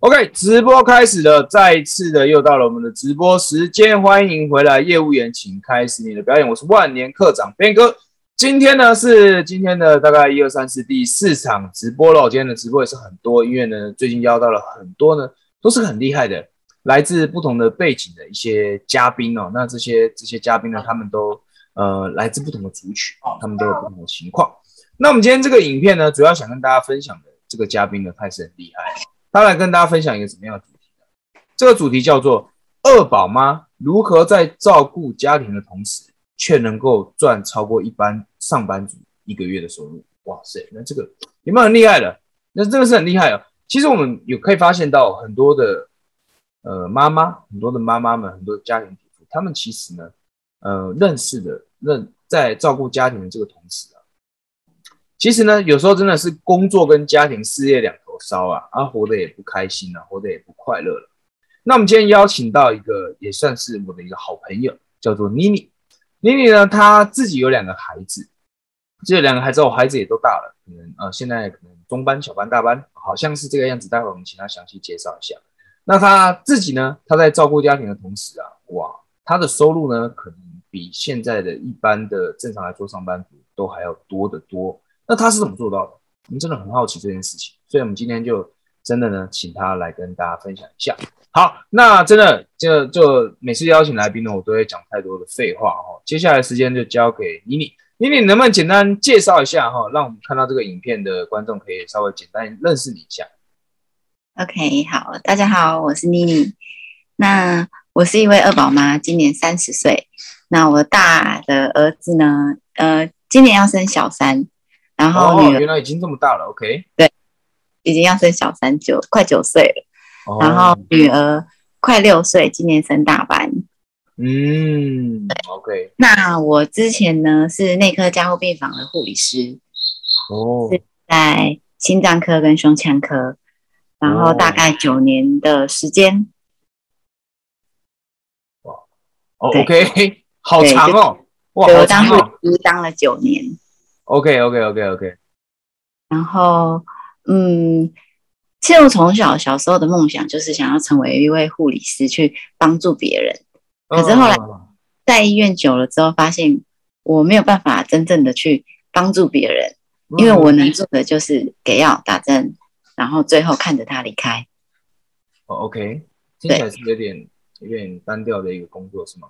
OK，直播开始了，再一次的又到了我们的直播时间，欢迎回来，业务员，请开始你的表演。我是万年课长边哥，今天呢是今天的大概一二三四第四场直播了。今天的直播也是很多，因为呢最近邀到了很多呢都是很厉害的，来自不同的背景的一些嘉宾哦。那这些这些嘉宾呢，他们都呃来自不同的族群，他们都有不同的情况。那我们今天这个影片呢，主要想跟大家分享的这个嘉宾呢，他也是很厉害。他来跟大家分享一个什么样的主题呢？这个主题叫做“二宝妈如何在照顾家庭的同时，却能够赚超过一般上班族一个月的收入”。哇塞，那这个有没有很厉害的？那真的是很厉害哦。其实我们有可以发现到很多的呃妈妈，很多的妈妈们，很多家庭主妇，他们其实呢，呃，认识的认在照顾家庭的这个同时啊，其实呢，有时候真的是工作跟家庭事业两。烧啊，啊，活得也不开心了，活得也不快乐了。那我们今天邀请到一个也算是我的一个好朋友，叫做妮妮。妮妮呢，她自己有两个孩子，这两个孩子，我孩子也都大了，可能呃，现在可能中班、小班、大班，好像是这个样子。待会我们请她详细介绍一下。那她自己呢，她在照顾家庭的同时啊，哇，她的收入呢，可能比现在的一般的正常来说上班族都还要多得多。那她是怎么做到的？我们真的很好奇这件事情。所以，我们今天就真的呢，请他来跟大家分享一下。好，那真的就就每次邀请来宾呢，我都会讲太多的废话哈。接下来时间就交给妮妮，妮妮能不能简单介绍一下哈，让我们看到这个影片的观众可以稍微简单认识你一下。OK，好，大家好，我是妮妮。那我是一位二宝妈，今年三十岁。那我大的儿子呢，呃，今年要生小三，然后女儿原来已经这么大了。OK，对。已经要生小三九，快九岁了。然后女儿快六岁，今年升大班。嗯，OK。那我之前呢是内科加护病房的护理师，哦，是在心脏科跟胸腔科，然后大概九年的时间。哇，OK，好长哦。哇，我当护理师当了九年。OK，OK，OK，OK。然后。嗯，其实我从小小时候的梦想就是想要成为一位护理师，去帮助别人。可是后来在医院久了之后，发现我没有办法真正的去帮助别人，因为我能做的就是给药、打针，然后最后看着他离开。哦，OK，听起来是有点有点单调的一个工作，是吗？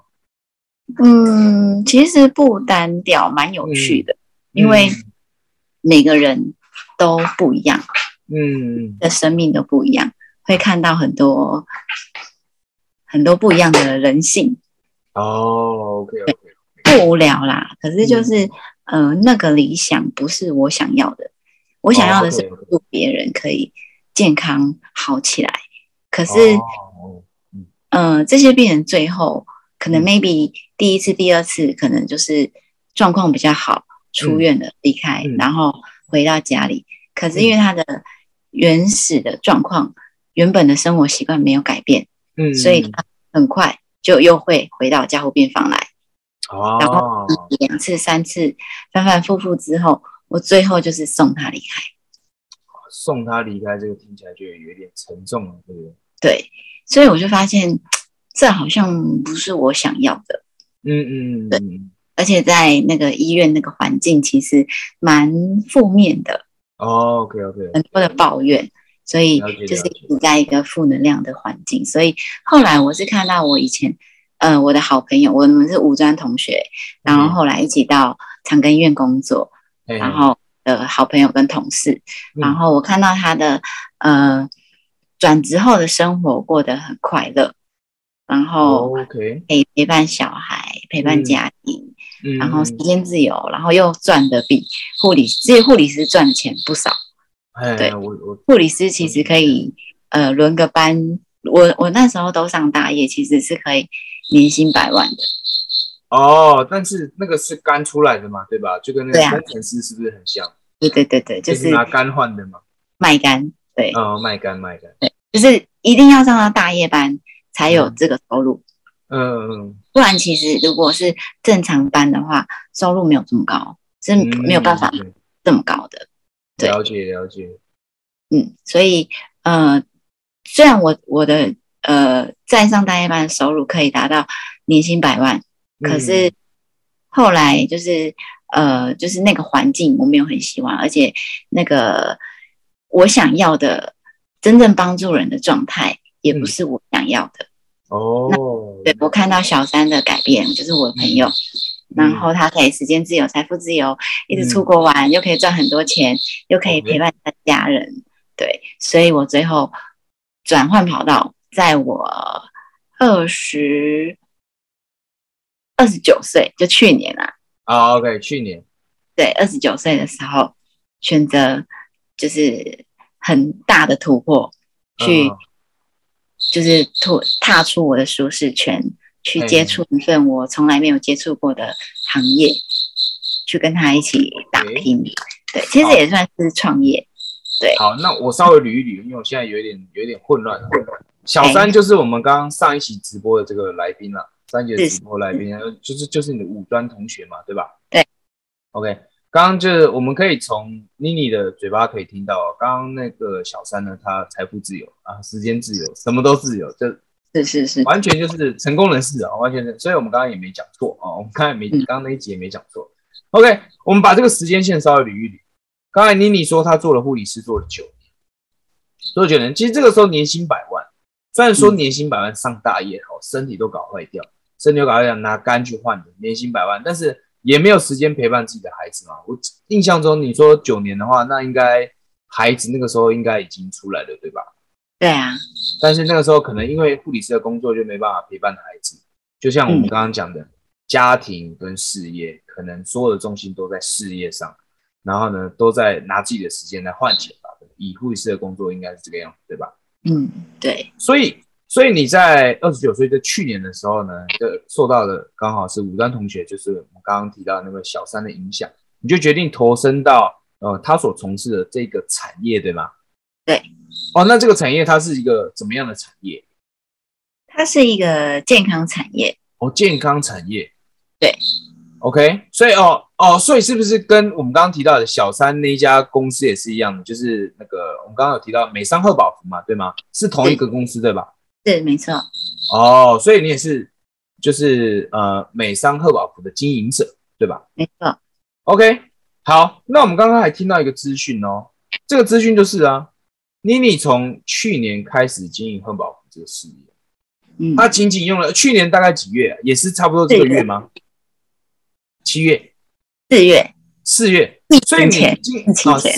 嗯，其实不单调，蛮有趣的，因为每个人。都不一样，嗯，的生命都不一样，会看到很多很多不一样的人性。哦，OK OK，不无聊啦。可是就是，呃，那个理想不是我想要的，我想要的是帮助别人可以健康好起来。可是，嗯，这些病人最后可能 maybe 第一次、第二次可能就是状况比较好，出院了离开，然后。回到家里，可是因为他的原始的状况、原本的生活习惯没有改变，嗯，所以他很快就又会回到加护病房来。哦，然后两次、三次反反复复之后，我最后就是送他离开。送他离开，这个听起来就有点沉重了，对不对？对，所以我就发现这好像不是我想要的。嗯嗯嗯，对。而且在那个医院那个环境其实蛮负面的哦，OK OK，很多的抱怨，所以就是处在一个负能量的环境。所以后来我是看到我以前，呃，我的好朋友，我们是五专同学，然后后来一起到长庚医院工作，然后的好朋友跟同事，然后我看到他的呃转职后的生活过得很快乐，然后陪陪伴小孩，陪伴家庭。然后时间自由，然后又赚的比护理，这些护理师赚的钱不少。对，我我护理师其实可以呃轮个班，我我那时候都上大夜，其实是可以年薪百万的。哦，但是那个是肝出来的嘛，对吧？就跟那个工程师是不是很像？对对对对，就是拿肝换的嘛。卖肝，对。哦，卖肝卖肝，对，就是一定要上到大夜班才有这个收入。嗯嗯，不然其实如果是正常班的话，收入没有这么高，是没有办法这么高的。了解了解。嗯，所以呃，虽然我我的呃在上大夜班的收入可以达到年薪百万，可是后来就是呃就是那个环境我没有很喜欢，而且那个我想要的真正帮助人的状态也不是我想要的。哦，对我看到小三的改变，就是我的朋友，然后他可以时间自由、财富自由，一直出国玩，又可以赚很多钱，又可以陪伴他家人。对，所以我最后转换跑道，在我二十二十九岁，就去年啊。啊，OK，去年。对，二十九岁的时候选择就是很大的突破，去就是突踏出我的舒适圈，去接触一份我从来没有接触过的行业，去跟他一起打拼。对，其实也算是创业。对，好，那我稍微捋一捋，因为我现在有一点有一点混乱。小三就是我们刚刚上一期直播的这个来宾了，三节直播来宾，就是就是你的五专同学嘛，对吧？对。OK，刚刚就是我们可以从妮妮的嘴巴可以听到，刚刚那个小三呢，他财富自由啊，时间自由，什么都自由，就是是是，完全就是成功人士啊，完全是。所以我们刚刚也没讲错啊，我们刚才没刚刚那一集也没讲错。OK，我们把这个时间线稍微捋一捋。刚才妮妮说她做了护理师做了九年，做九年，其实这个时候年薪百万，虽然说年薪百万上大夜好，身体都搞坏掉，身体都搞坏掉，拿肝去换的，年薪百万，但是也没有时间陪伴自己的孩子嘛。我印象中你说九年的话，那应该孩子那个时候应该已经出来了，对吧？对啊。但是那个时候可能因为护理师的工作就没办法陪伴孩子，就像我们刚刚讲的，家庭跟事业，可能所有的重心都在事业上。然后呢，都在拿自己的时间来换钱吧。以护理师的工作应该是这个样子，对吧？嗯，对。所以，所以你在二十九岁，就去年的时候呢，就受到的刚好是五端同学，就是我们刚刚提到那个小三的影响，你就决定投身到呃他所从事的这个产业，对吗？对。哦，那这个产业它是一个怎么样的产业？它是一个健康产业。哦，健康产业。对。OK，所以哦哦，所以是不是跟我们刚刚提到的小三那一家公司也是一样的？就是那个我们刚刚有提到美商贺宝福嘛，对吗？是同一个公司对吧？对，没错。哦，所以你也是就是呃美商赫宝福的经营者对吧？没错。OK，好，那我们刚刚还听到一个资讯哦，这个资讯就是啊，妮妮从去年开始经营赫宝福这个事业，嗯，她仅仅用了去年大概几月？也是差不多这个月吗？七月、四月、四月，所以前疫情前，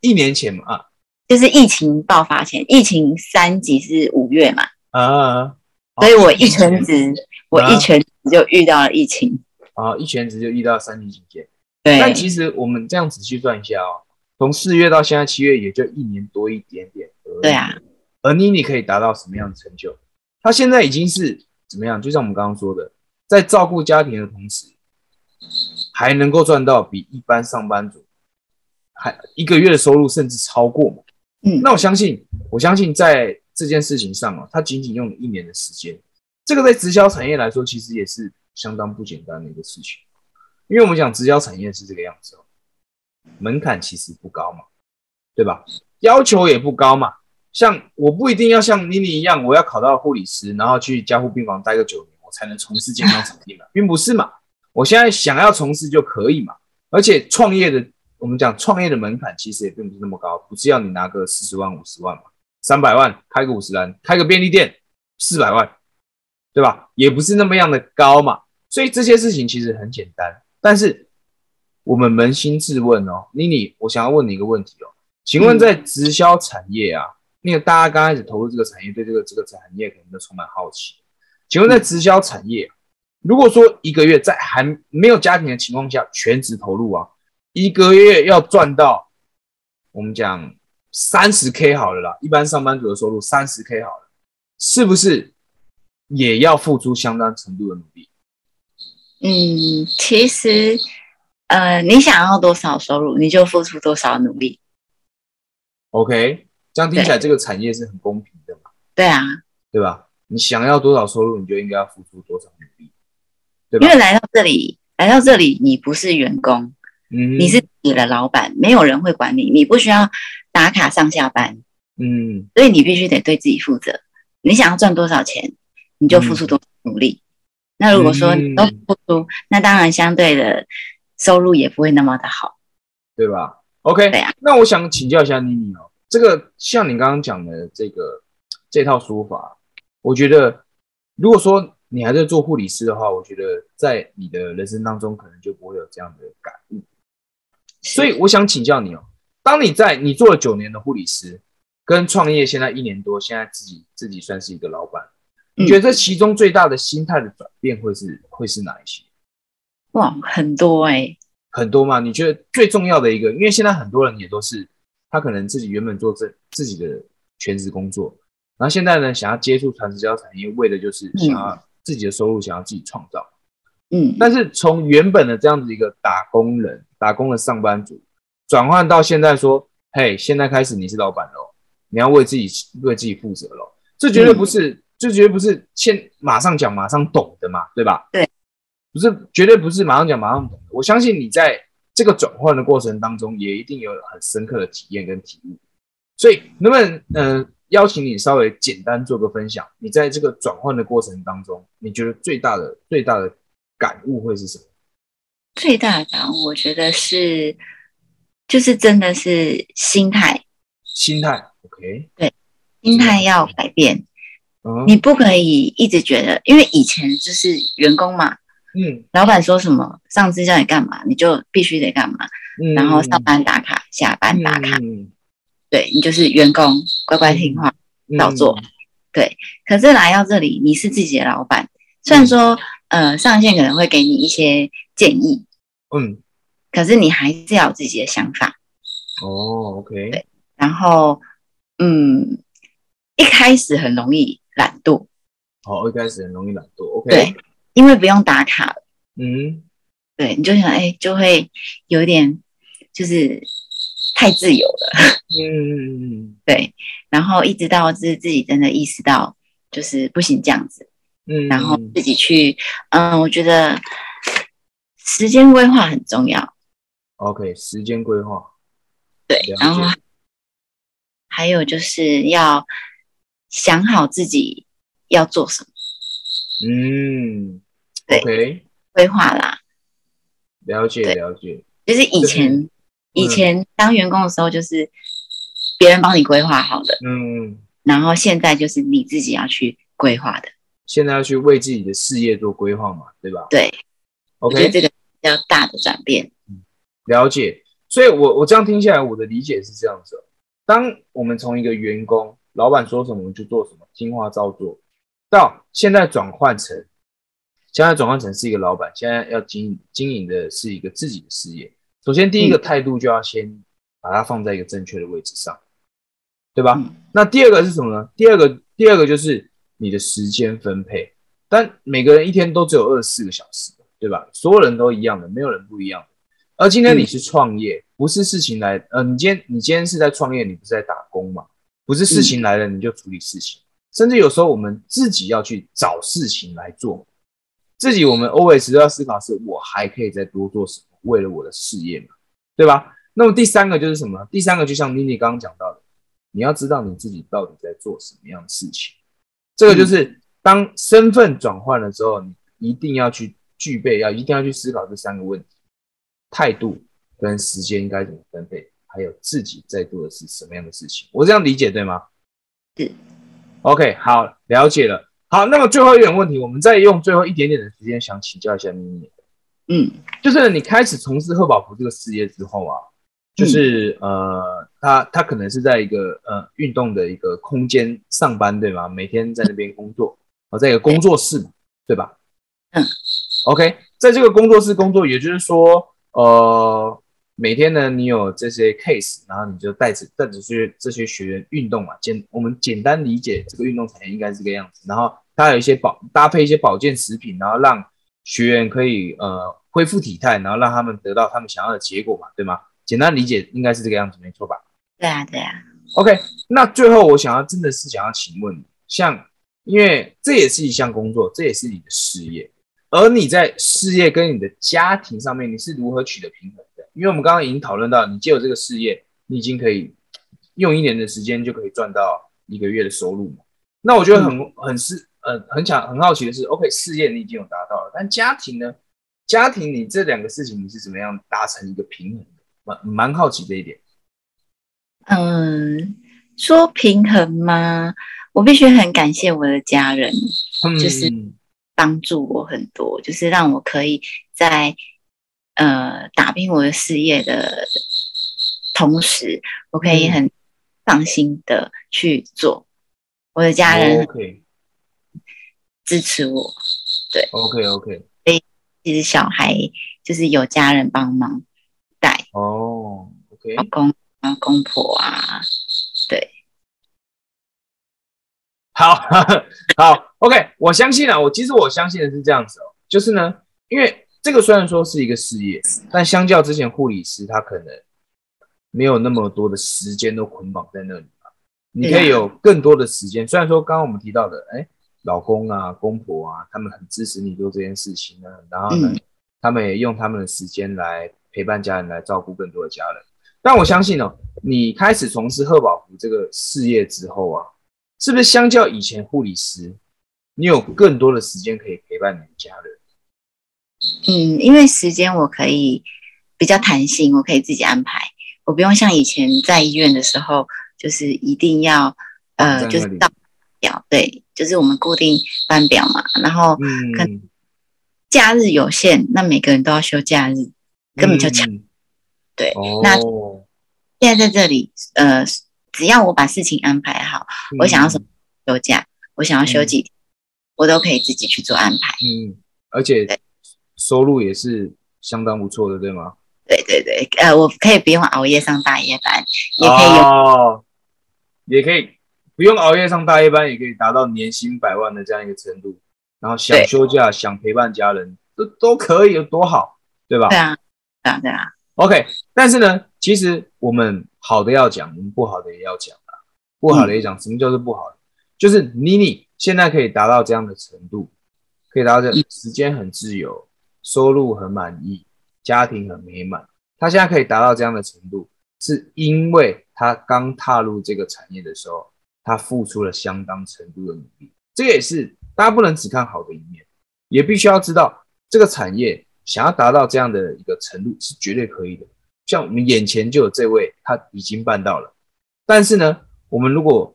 一年前嘛啊，就是疫情爆发前，疫情三级是五月嘛啊，所以我一全职，我一全职就遇到了疫情啊，一全职就遇到三级警戒。对，但其实我们这样仔细算一下哦，从四月到现在七月，也就一年多一点点。对啊，而妮妮可以达到什么样的成就？她现在已经是怎么样？就像我们刚刚说的，在照顾家庭的同时。还能够赚到比一般上班族还一个月的收入，甚至超过嘛？嗯，那我相信，我相信在这件事情上啊，他仅仅用了一年的时间，这个在直销产业来说，其实也是相当不简单的一个事情。因为我们讲直销产业是这个样子哦，门槛其实不高嘛，对吧？要求也不高嘛。像我不一定要像妮妮一样，我要考到护理师，然后去加护病房待个九年，我才能从事健康产业嘛，并不是嘛。我现在想要从事就可以嘛，而且创业的，我们讲创业的门槛其实也并不是那么高，不是要你拿个四十万、五十万嘛，三百万开个五十单，开个便利店四百万，对吧？也不是那么样的高嘛，所以这些事情其实很简单。但是我们扪心自问哦，妮妮，我想要问你一个问题哦，请问在直销产业啊，那个大家刚开始投入这个产业，对这个这个产业可能都充满好奇，请问在直销产业。如果说一个月在还没有家庭的情况下全职投入啊，一个月要赚到我们讲三十 K 好了啦，一般上班族的收入三十 K 好了，是不是也要付出相当程度的努力？嗯，其实呃，你想要多少收入，你就付出多少努力。OK，这样听起来这个产业是很公平的嘛？对啊，对吧？你想要多少收入，你就应该要付出多少努力。因为来到这里，来到这里，你不是员工，嗯，你是你的老板，没有人会管你，你不需要打卡上下班，嗯，所以你必须得对自己负责。你想要赚多少钱，你就付出多少努力。那如果说你都付出，那当然相对的收入也不会那么的好，对吧？OK，对啊。那我想请教一下妮妮哦，这个像你刚刚讲的这个这套说法，我觉得如果说你还在做护理师的话，我觉得在你的人生当中可能就不会有这样的感悟。所以我想请教你哦，当你在你做了九年的护理师，跟创业现在一年多，现在自己自己算是一个老板。你觉得这其中最大的心态的转变会是会是哪一些？哇，很多哎，很多嘛。你觉得最重要的一个，因为现在很多人也都是他可能自己原本做这自己的全职工作，然后现在呢想要接触传直销产业，为的就是想要自己的收入，想要自己创造。嗯，但是从原本的这样子一个打工人、打工的上班族，转换到现在说，嘿，现在开始你是老板喽，你要为自己为自己负责喽，这绝对不是。这绝对不是现马上讲马上懂的嘛，对吧？对，不是绝对不是马上讲马上懂的。我相信你在这个转换的过程当中，也一定有很深刻的体验跟体悟。所以，能不能嗯邀请你稍微简单做个分享？你在这个转换的过程当中，你觉得最大的最大的感悟会是什么？最大的感悟，我觉得是就是真的是心态，心态 OK，对，心态要改变。你不可以一直觉得，因为以前就是员工嘛，嗯，老板说什么，上司叫你干嘛，你就必须得干嘛，嗯，然后上班打卡，下班打卡，对你就是员工，乖乖听话，照做，对。可是来到这里，你是自己的老板，虽然说，呃，上线可能会给你一些建议，嗯，可是你还是要有自己的想法。哦，OK，对，然后，嗯，一开始很容易。懒惰，好，一开始很容易懒惰。OK，对，因为不用打卡了。嗯，对，你就想，哎，就会有点就是太自由了。嗯，对。然后一直到自自己真的意识到，就是不行这样子。嗯。然后自己去，嗯，我觉得时间规划很重要。OK，时间规划。对，然后还有就是要。想好自己要做什么，嗯，对，规划啦，了解了解。就是以前以前当员工的时候，就是别人帮你规划好的，嗯，然后现在就是你自己要去规划的。现在要去为自己的事业做规划嘛，对吧？对，OK，这个比较大的转变。了解。所以，我我这样听下来，我的理解是这样子：当我们从一个员工。老板说什么我们就做什么，听话照做。到现在转换成，现在转换成是一个老板，现在要经营经营的是一个自己的事业。首先，第一个态度就要先把它放在一个正确的位置上，对吧？那第二个是什么呢？第二个，第二个就是你的时间分配。但每个人一天都只有二十四个小时，对吧？所有人都一样的，没有人不一样的。而今天你是创业，不是事情来，呃，你今天你今天是在创业，你不是在打工嘛？不是事情来了你就处理事情，甚至有时候我们自己要去找事情来做，自己我们 always 都要思考，是我还可以再多做什么，为了我的事业嘛，对吧？那么第三个就是什么？第三个就像妮妮刚刚讲到的，你要知道你自己到底在做什么样的事情，这个就是当身份转换了之后，你一定要去具备，要一定要去思考这三个问题：态度跟时间应该怎么分配。还有自己在做的是什么样的事情？我这样理解对吗？是。OK，好，了解了。好，那么最后一点问题，我们再用最后一点点的时间，想请教一下咪咪。嗯，就是你开始从事贺宝福这个事业之后啊，就是呃，他他可能是在一个呃运动的一个空间上班，对吗？每天在那边工作，啊，在一个工作室，对吧？嗯。OK，在这个工作室工作，也就是说，呃。每天呢，你有这些 case，然后你就带着带着这些这些学员运动嘛。简我们简单理解这个运动产业应该是这个样子。然后它有一些保搭配一些保健食品，然后让学员可以呃恢复体态，然后让他们得到他们想要的结果嘛，对吗？简单理解应该是这个样子，没错吧？对啊，对啊。OK，那最后我想要真的是想要请问，像因为这也是一项工作，这也是你的事业，而你在事业跟你的家庭上面，你是如何取得平衡的？因为我们刚刚已经讨论到，你借有这个事业，你已经可以用一年的时间就可以赚到一个月的收入嘛。那我觉得很很是呃很想很好奇的是，OK，事业你已经有达到了，但家庭呢？家庭你这两个事情你是怎么样达成一个平衡的？蛮蛮好奇这一点。嗯，说平衡吗？我必须很感谢我的家人，就是帮助我很多，就是让我可以在呃打拼我的事业的同时，我可以很放心的去做。我的家人支持我，对，OK OK。所以其实小孩就是有家人帮忙带哦，OK，老公啊，公婆啊，对。好 好，OK，我相信啊，我其实我相信的是这样子哦，就是呢，因为这个虽然说是一个事业，但相较之前护理师，他可能没有那么多的时间都捆绑在那里。你可以有更多的时间，虽然说刚刚我们提到的，哎，老公啊、公婆啊，他们很支持你做这件事情呢，然后呢，他们也用他们的时间来陪伴家人，来照顾更多的家人。但我相信哦，你开始从事贺宝福这个事业之后啊，是不是相较以前护理师，你有更多的时间可以陪伴你的家人？嗯，因为时间我可以比较弹性，我可以自己安排，我不用像以前在医院的时候。就是一定要，呃，就是到表，对，就是我们固定班表嘛。然后，嗯，假日有限，那每个人都要休假日，根本就抢。对，那现在在这里，呃，只要我把事情安排好，我想要什么休假，我想要休几天，我都可以自己去做安排。嗯，而且收入也是相当不错的，对吗？对对对，呃，我可以不用熬夜上大夜班，也可以有。也可以不用熬夜上大夜班，也可以达到年薪百万的这样一个程度。然后想休假、想陪伴家人，都都可以，有多好，对吧？对啊，对啊，对啊。OK，但是呢，其实我们好的要讲，我们不好的也要讲啊。不好的也讲，什么叫做不好的？就是妮妮现在可以达到这样的程度，可以达到这样时间很自由，收入很满意，家庭很美满。他现在可以达到这样的程度。是因为他刚踏入这个产业的时候，他付出了相当程度的努力。这也是大家不能只看好的一面，也必须要知道这个产业想要达到这样的一个程度是绝对可以的。像我们眼前就有这位，他已经办到了。但是呢，我们如果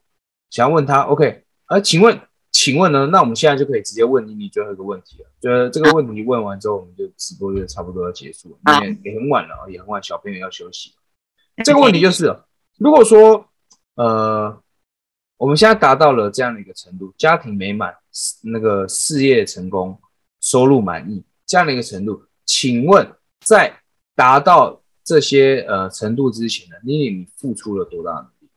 想要问他，OK，呃，请问，请问呢？那我们现在就可以直接问你你最后一个问题了。就这个问题问完之后，我们就直播就差不多要结束了，因为也很晚了，也很晚，小朋友要休息。这个问题就是，如果说，呃，我们现在达到了这样的一个程度，家庭美满，那个事业成功，收入满意这样的一个程度，请问在达到这些呃程度之前呢，妮妮你付出了多大的努力？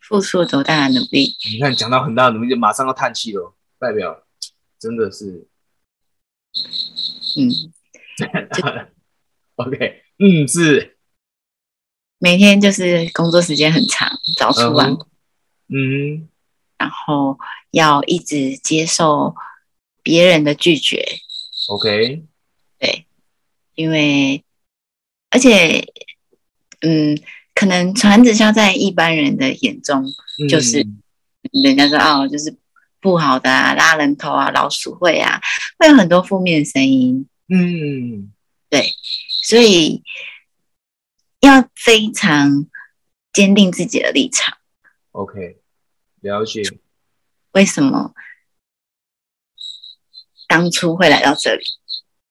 付出了多大的努力？你看讲到很大的努力，就马上要叹气了，代表真的是，嗯，OK，嗯是。每天就是工作时间很长，早出晚，嗯，然后要一直接受别人的拒绝。OK，对，因为而且，嗯，可能传直销在一般人的眼中，就是人家说哦，就是不好的啊，拉人头啊，老鼠会啊，会有很多负面声音。嗯，对，所以。要非常坚定自己的立场。OK，了解。为什么当初会来到这里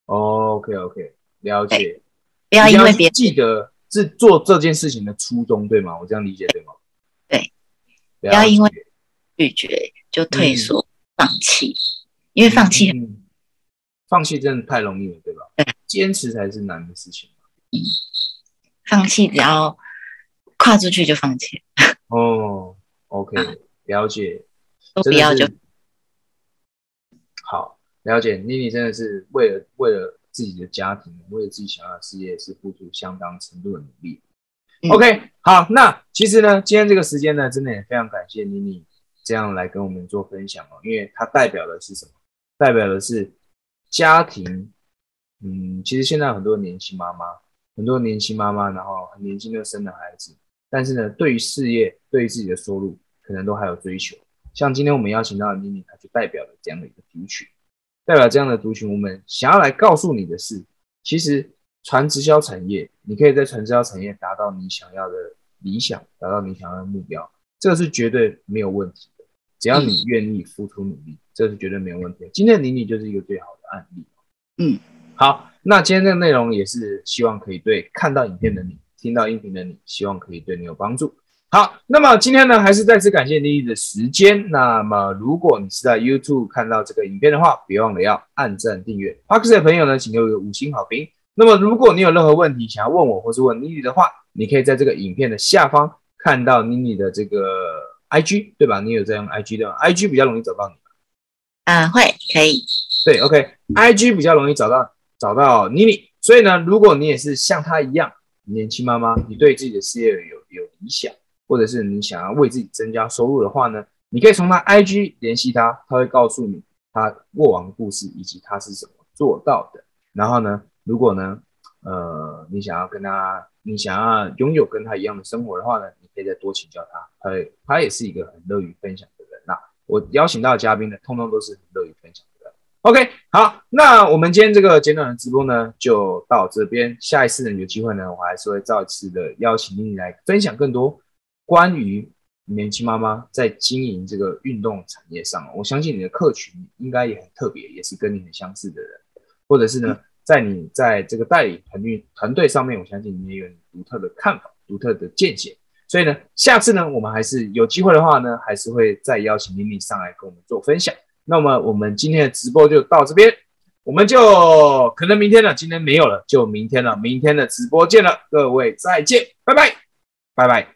？OK，OK，了解。不要因为别记得是做这件事情的初衷，对吗？我这样理解对吗？对。不要因为拒绝就退缩、放弃，因为放弃，放弃真的太容易了，对吧？坚持才是难的事情。嗯。放弃，只要跨出去就放弃。哦，OK，了解。都不要就好，了解。妮妮真的是为了为了自己的家庭，为了自己想要的事业，是付出相当程度的努力。OK，好，那其实呢，今天这个时间呢，真的也非常感谢妮妮这样来跟我们做分享哦，因为它代表的是什么？代表的是家庭。嗯，其实现在很多年轻妈妈。很多年轻妈妈，然后很年轻就生了孩子，但是呢，对于事业、对于自己的收入，可能都还有追求。像今天我们邀请到的妮妮，她就代表了这样的一个族群，代表这样的族群，我们想要来告诉你的是，其实传直销产业，你可以在传直销产业达到你想要的理想，达到你想要的目标，这个是绝对没有问题的。只要你愿意付出努力，这是绝对没有问题的。今天的妮妮就是一个最好的案例。嗯，好，那今天的内容也是希望可以对看到影片的你、听到音频的你，希望可以对你有帮助。好，那么今天呢，还是再次感谢妮妮的时间。那么如果你是在 YouTube 看到这个影片的话，别忘了要按赞订阅。p a r k 的朋友呢，请给我一个五星好评。那么如果你有任何问题想要问我，或是问妮妮的话，你可以在这个影片的下方看到妮妮的这个 IG，对吧？你有在用 IG 的，IG 比较容易找到你。嗯，会可以。对，OK，IG 比较容易找到找到妮妮，所以呢，如果你也是像她一样年轻妈妈，你对自己的事业有有理想，或者是你想要为自己增加收入的话呢，你可以从他 IG 联系他，他会告诉你他过往的故事以及他是怎么做到的。然后呢，如果呢，呃，你想要跟他，你想要拥有跟他一样的生活的话呢，你可以再多请教她，她她也是一个很乐于分享的人。那我邀请到的嘉宾呢，通通都是很乐于分享的。OK，好，那我们今天这个简短的直播呢，就到这边。下一次呢，有机会呢，我还是会再次的邀请你来分享更多关于年轻妈妈在经营这个运动产业上。我相信你的客群应该也很特别，也是跟你很相似的人，或者是呢，在你在这个代理团队团队上面，我相信你也有独特的看法、独特的见解。所以呢，下次呢，我们还是有机会的话呢，还是会再邀请妮妮上来跟我们做分享。那么我们今天的直播就到这边，我们就可能明天了，今天没有了，就明天了，明天的直播见了，各位再见，拜拜，拜拜。